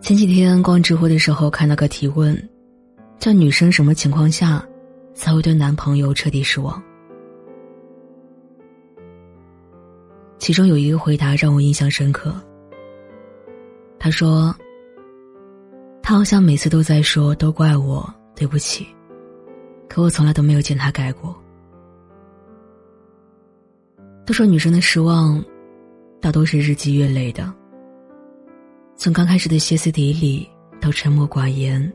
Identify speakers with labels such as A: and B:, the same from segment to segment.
A: 前几天逛知乎的时候，看到个提问，叫女生什么情况下才会对男朋友彻底失望？其中有一个回答让我印象深刻。他说：“他好像每次都在说都怪我，对不起。”可我从来都没有见他改过。都说女生的失望，大多是日积月累的。从刚开始的歇斯底里到沉默寡言，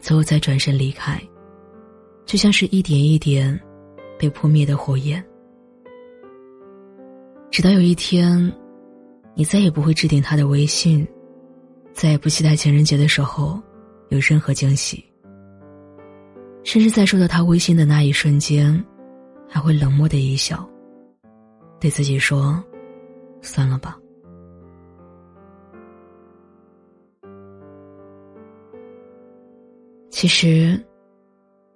A: 最后再转身离开，就像是一点一点被扑灭的火焰。直到有一天，你再也不会置顶他的微信，再也不期待情人节的时候有任何惊喜。甚至在收到他微信的那一瞬间，还会冷漠的一笑，对自己说：“算了吧。”其实，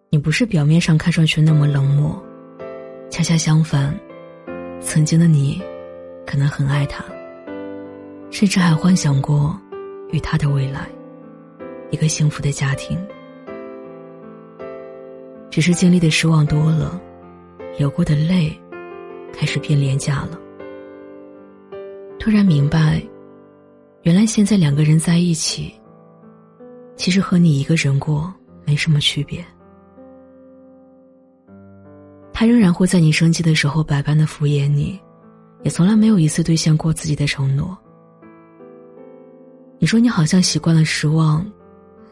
A: 你不是表面上看上去那么冷漠，恰恰相反，曾经的你，可能很爱他，甚至还幻想过与他的未来，一个幸福的家庭。只是经历的失望多了，流过的泪开始变廉价了。突然明白，原来现在两个人在一起，其实和你一个人过没什么区别。他仍然会在你生气的时候百般的敷衍你，也从来没有一次兑现过自己的承诺。你说你好像习惯了失望，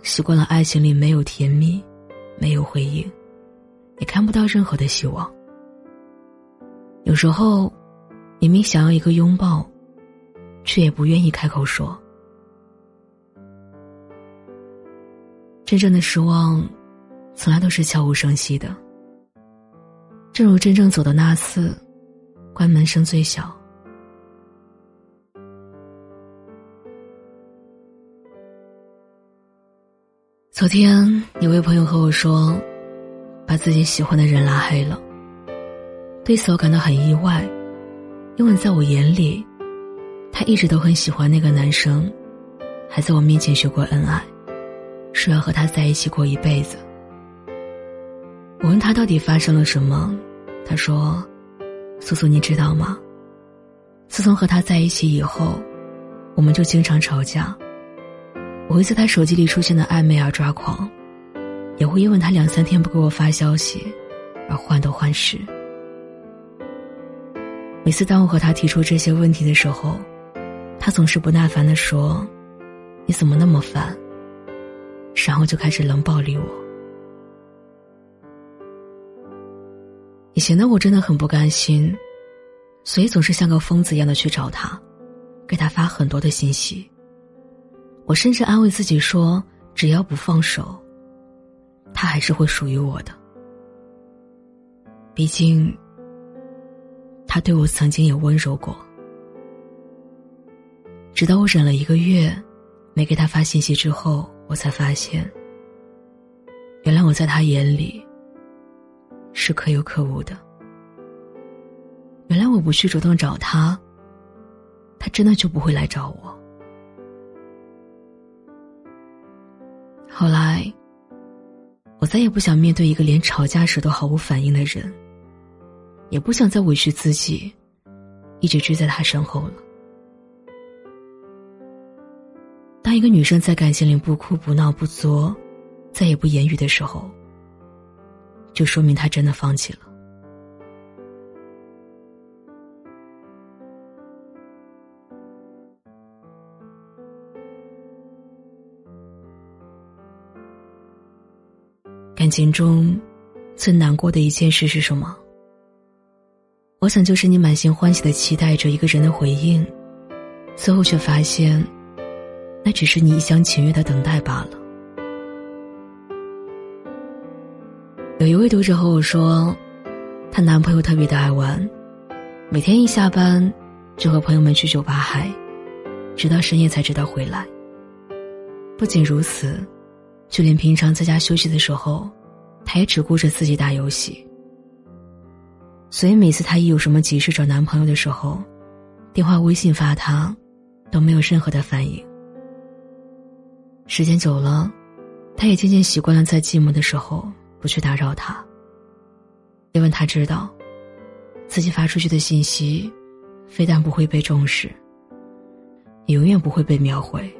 A: 习惯了爱情里没有甜蜜，没有回应。也看不到任何的希望。有时候，明明想要一个拥抱，却也不愿意开口说。真正的失望，从来都是悄无声息的。正如真正走的那次，关门声最小。昨天有位朋友和我说。把自己喜欢的人拉黑了。对此我感到很意外，因为在我眼里，他一直都很喜欢那个男生，还在我面前学过恩爱，说要和他在一起过一辈子。我问他到底发生了什么，他说：“苏苏，你知道吗？自从和他在一起以后，我们就经常吵架。我会在他手机里出现的暧昧而抓狂。”也会因为他两三天不给我发消息，而患得患失。每次当我和他提出这些问题的时候，他总是不耐烦的说：“你怎么那么烦？”然后就开始冷暴力我。以前的我真的很不甘心，所以总是像个疯子一样的去找他，给他发很多的信息。我甚至安慰自己说：“只要不放手。”他还是会属于我的，毕竟，他对我曾经也温柔过。直到我忍了一个月，没给他发信息之后，我才发现，原来我在他眼里是可有可无的。原来我不去主动找他，他真的就不会来找我。后来。我再也不想面对一个连吵架时都毫无反应的人，也不想再委屈自己，一直追在他身后了。当一个女生在感情里不哭不闹不作，再也不言语的时候，就说明她真的放弃了。感情中，最难过的一件事是什么？我想就是你满心欢喜的期待着一个人的回应，最后却发现，那只是你一厢情愿的等待罢了。有一位读者和我说，她男朋友特别的爱玩，每天一下班就和朋友们去酒吧嗨，直到深夜才知道回来。不仅如此。就连平常在家休息的时候，他也只顾着自己打游戏。所以每次他一有什么急事找男朋友的时候，电话、微信发他，都没有任何的反应。时间久了，他也渐渐习惯了在寂寞的时候不去打扰他，因为他知道，自己发出去的信息，非但不会被重视，也永远不会被秒回。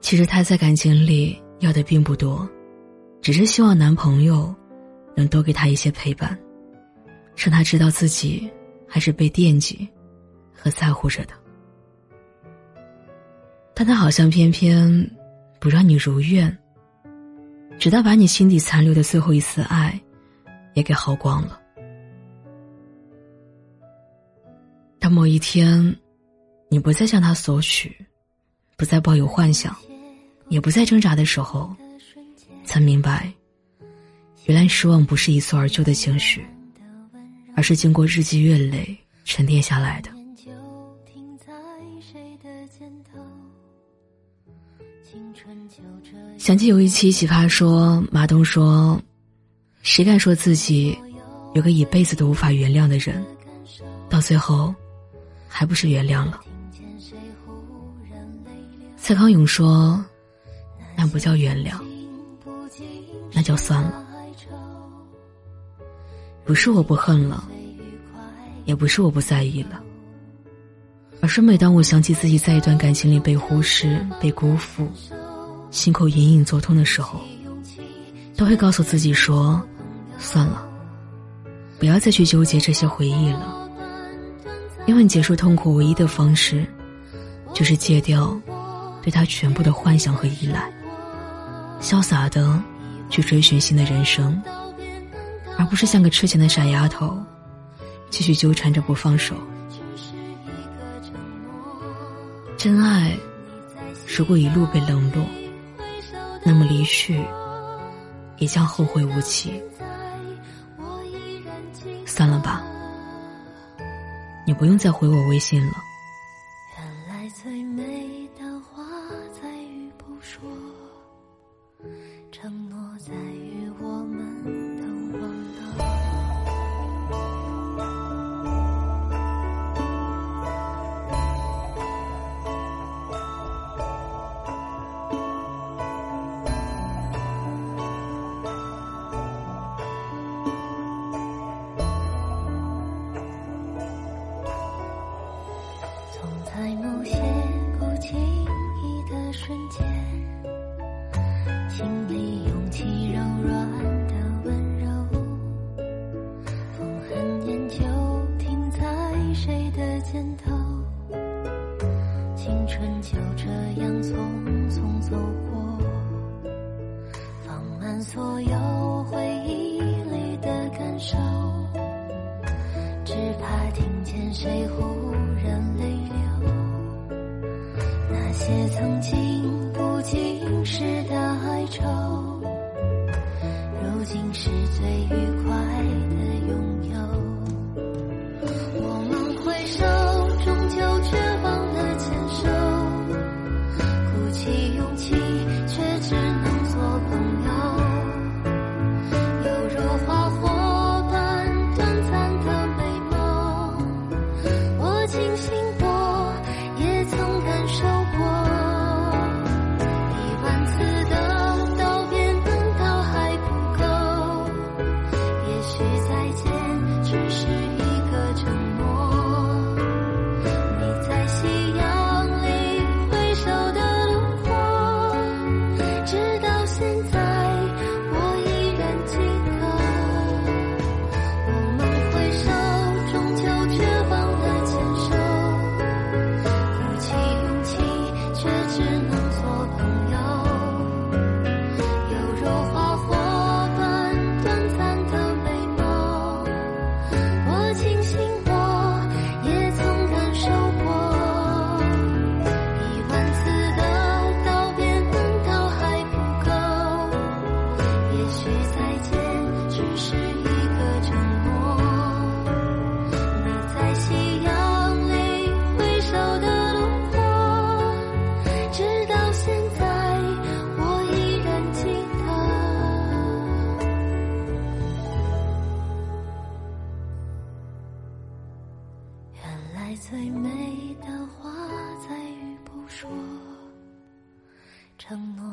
A: 其实他在感情里要的并不多，只是希望男朋友能多给他一些陪伴，让他知道自己还是被惦记和在乎着的。但他好像偏偏不让你如愿，直到把你心底残留的最后一丝爱也给耗光了。当某一天，你不再向他索取，不再抱有幻想。也不再挣扎的时候，才明白，原来失望不是一蹴而就的情绪，而是经过日积月累沉淀下来的。想起有一期奇葩说，马东说：“谁敢说自己有个一辈子都无法原谅的人，到最后，还不是原谅了？”蔡康永说。那不叫原谅，那叫算了。不是我不恨了，也不是我不在意了，而是每当我想起自己在一段感情里被忽视、被辜负，心口隐隐作痛的时候，都会告诉自己说：算了，不要再去纠结这些回忆了。因为结束痛苦唯一的方式，就是戒掉对他全部的幻想和依赖。潇洒的去追寻新的人生，而不是像个痴情的傻丫头，继续纠缠着不放手。真爱，如果一路被冷落，那么离去也将后会无期。算了吧，你不用再回我微信了。
B: 春就这样匆匆走过，放慢所有回忆里的感受，只怕听见谁忽然泪流。那些曾经不经事的哀愁，如今是最愉快承诺。